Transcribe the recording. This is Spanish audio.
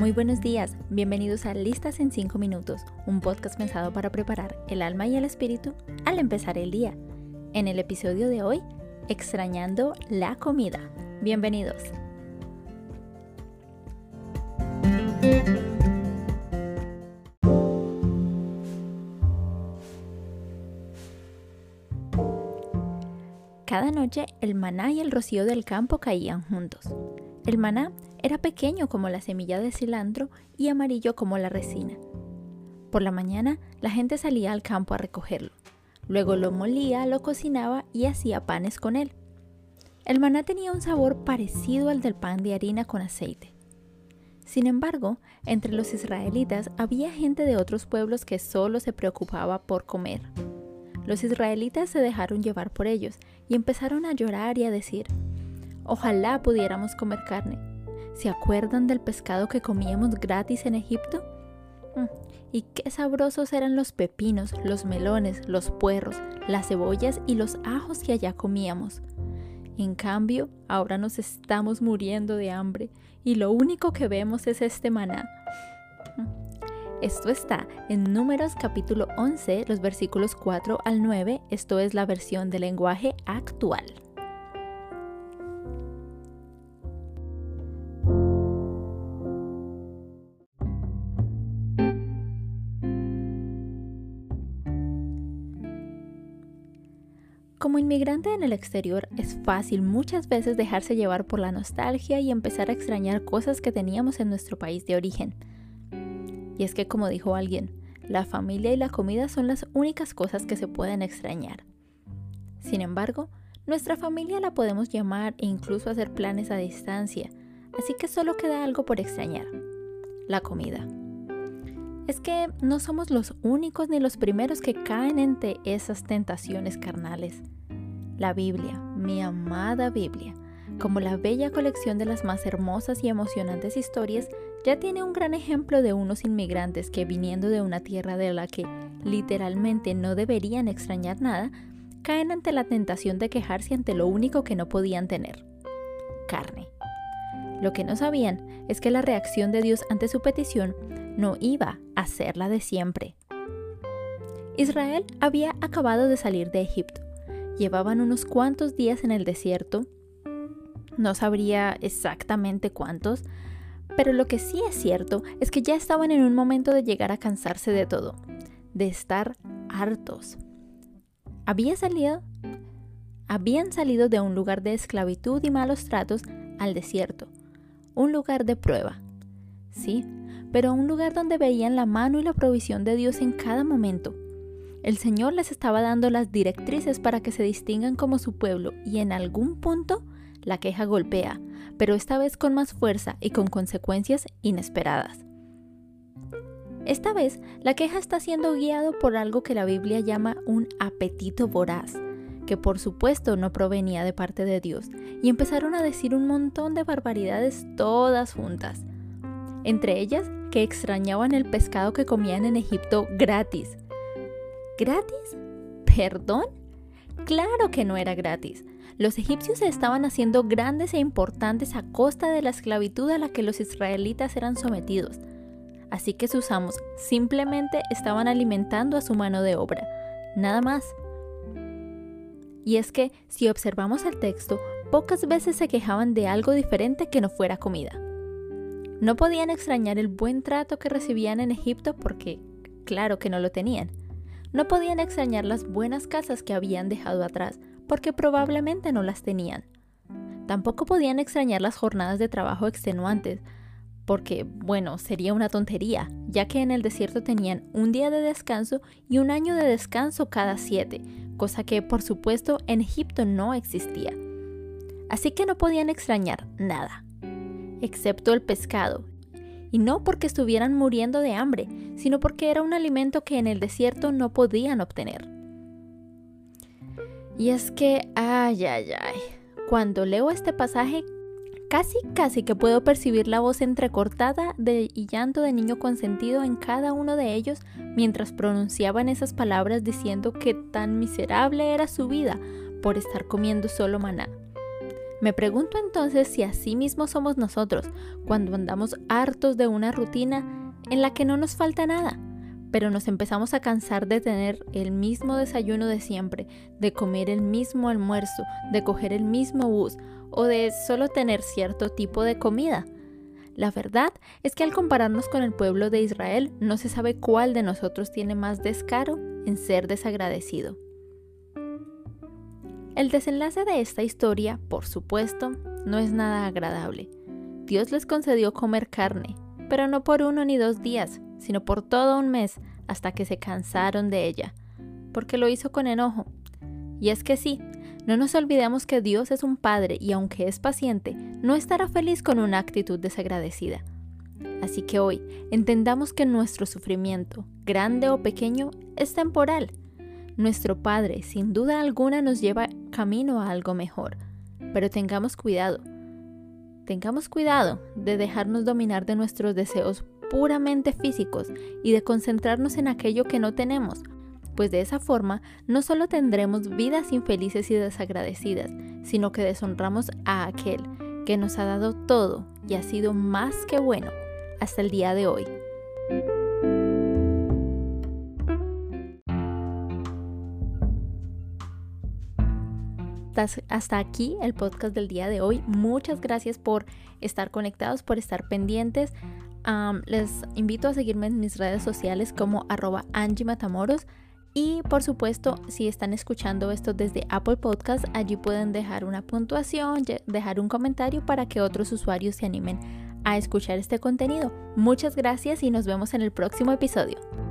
Muy buenos días, bienvenidos a Listas en 5 Minutos, un podcast pensado para preparar el alma y el espíritu al empezar el día. En el episodio de hoy, extrañando la comida. Bienvenidos. Cada noche el maná y el rocío del campo caían juntos. El maná era pequeño como la semilla de cilantro y amarillo como la resina. Por la mañana la gente salía al campo a recogerlo. Luego lo molía, lo cocinaba y hacía panes con él. El maná tenía un sabor parecido al del pan de harina con aceite. Sin embargo, entre los israelitas había gente de otros pueblos que solo se preocupaba por comer. Los israelitas se dejaron llevar por ellos y empezaron a llorar y a decir, ojalá pudiéramos comer carne. ¿Se acuerdan del pescado que comíamos gratis en Egipto? Mm, y qué sabrosos eran los pepinos, los melones, los puerros, las cebollas y los ajos que allá comíamos. En cambio, ahora nos estamos muriendo de hambre y lo único que vemos es este maná. Esto está en Números capítulo 11, los versículos 4 al 9. Esto es la versión del lenguaje actual. Como inmigrante en el exterior es fácil muchas veces dejarse llevar por la nostalgia y empezar a extrañar cosas que teníamos en nuestro país de origen. Y es que como dijo alguien, la familia y la comida son las únicas cosas que se pueden extrañar. Sin embargo, nuestra familia la podemos llamar e incluso hacer planes a distancia, así que solo queda algo por extrañar, la comida. Es que no somos los únicos ni los primeros que caen entre esas tentaciones carnales. La Biblia, mi amada Biblia, como la bella colección de las más hermosas y emocionantes historias, ya tiene un gran ejemplo de unos inmigrantes que viniendo de una tierra de la que literalmente no deberían extrañar nada, caen ante la tentación de quejarse ante lo único que no podían tener, carne. Lo que no sabían es que la reacción de Dios ante su petición no iba a ser la de siempre. Israel había acabado de salir de Egipto. Llevaban unos cuantos días en el desierto. No sabría exactamente cuántos, pero lo que sí es cierto es que ya estaban en un momento de llegar a cansarse de todo, de estar hartos. Había salido, habían salido de un lugar de esclavitud y malos tratos al desierto, un lugar de prueba. Sí, pero un lugar donde veían la mano y la provisión de Dios en cada momento. El Señor les estaba dando las directrices para que se distingan como su pueblo y en algún punto la queja golpea, pero esta vez con más fuerza y con consecuencias inesperadas. Esta vez, la queja está siendo guiado por algo que la Biblia llama un apetito voraz, que por supuesto no provenía de parte de Dios, y empezaron a decir un montón de barbaridades todas juntas. Entre ellas, que extrañaban el pescado que comían en Egipto gratis. ¿Gratis? ¿Perdón? Claro que no era gratis. Los egipcios se estaban haciendo grandes e importantes a costa de la esclavitud a la que los israelitas eran sometidos. Así que sus amos simplemente estaban alimentando a su mano de obra, nada más. Y es que, si observamos el texto, pocas veces se quejaban de algo diferente que no fuera comida. No podían extrañar el buen trato que recibían en Egipto porque, claro que no lo tenían. No podían extrañar las buenas casas que habían dejado atrás porque probablemente no las tenían. Tampoco podían extrañar las jornadas de trabajo extenuantes, porque, bueno, sería una tontería, ya que en el desierto tenían un día de descanso y un año de descanso cada siete, cosa que por supuesto en Egipto no existía. Así que no podían extrañar nada, excepto el pescado, y no porque estuvieran muriendo de hambre, sino porque era un alimento que en el desierto no podían obtener. Y es que, ay, ay, ay, cuando leo este pasaje, casi, casi que puedo percibir la voz entrecortada y llanto de niño consentido en cada uno de ellos mientras pronunciaban esas palabras diciendo que tan miserable era su vida por estar comiendo solo maná. Me pregunto entonces si así mismo somos nosotros cuando andamos hartos de una rutina en la que no nos falta nada, pero nos empezamos a cansar de tener el mismo desayuno de siempre, de comer el mismo almuerzo, de coger el mismo bus o de solo tener cierto tipo de comida. La verdad es que al compararnos con el pueblo de Israel, no se sabe cuál de nosotros tiene más descaro en ser desagradecido. El desenlace de esta historia, por supuesto, no es nada agradable. Dios les concedió comer carne, pero no por uno ni dos días, sino por todo un mes, hasta que se cansaron de ella, porque lo hizo con enojo. Y es que sí, no nos olvidemos que Dios es un Padre y aunque es paciente, no estará feliz con una actitud desagradecida. Así que hoy entendamos que nuestro sufrimiento, grande o pequeño, es temporal nuestro Padre sin duda alguna nos lleva camino a algo mejor, pero tengamos cuidado. Tengamos cuidado de dejarnos dominar de nuestros deseos puramente físicos y de concentrarnos en aquello que no tenemos, pues de esa forma no solo tendremos vidas infelices y desagradecidas, sino que deshonramos a aquel que nos ha dado todo y ha sido más que bueno hasta el día de hoy. Hasta aquí el podcast del día de hoy. Muchas gracias por estar conectados, por estar pendientes. les invito a seguirme en mis redes sociales como arroba Angie Matamoros. Y por supuesto, si están escuchando esto desde Apple Podcast, allí pueden dejar una puntuación, dejar un comentario para que otros usuarios se animen a escuchar este contenido. Muchas gracias y nos vemos en el próximo episodio.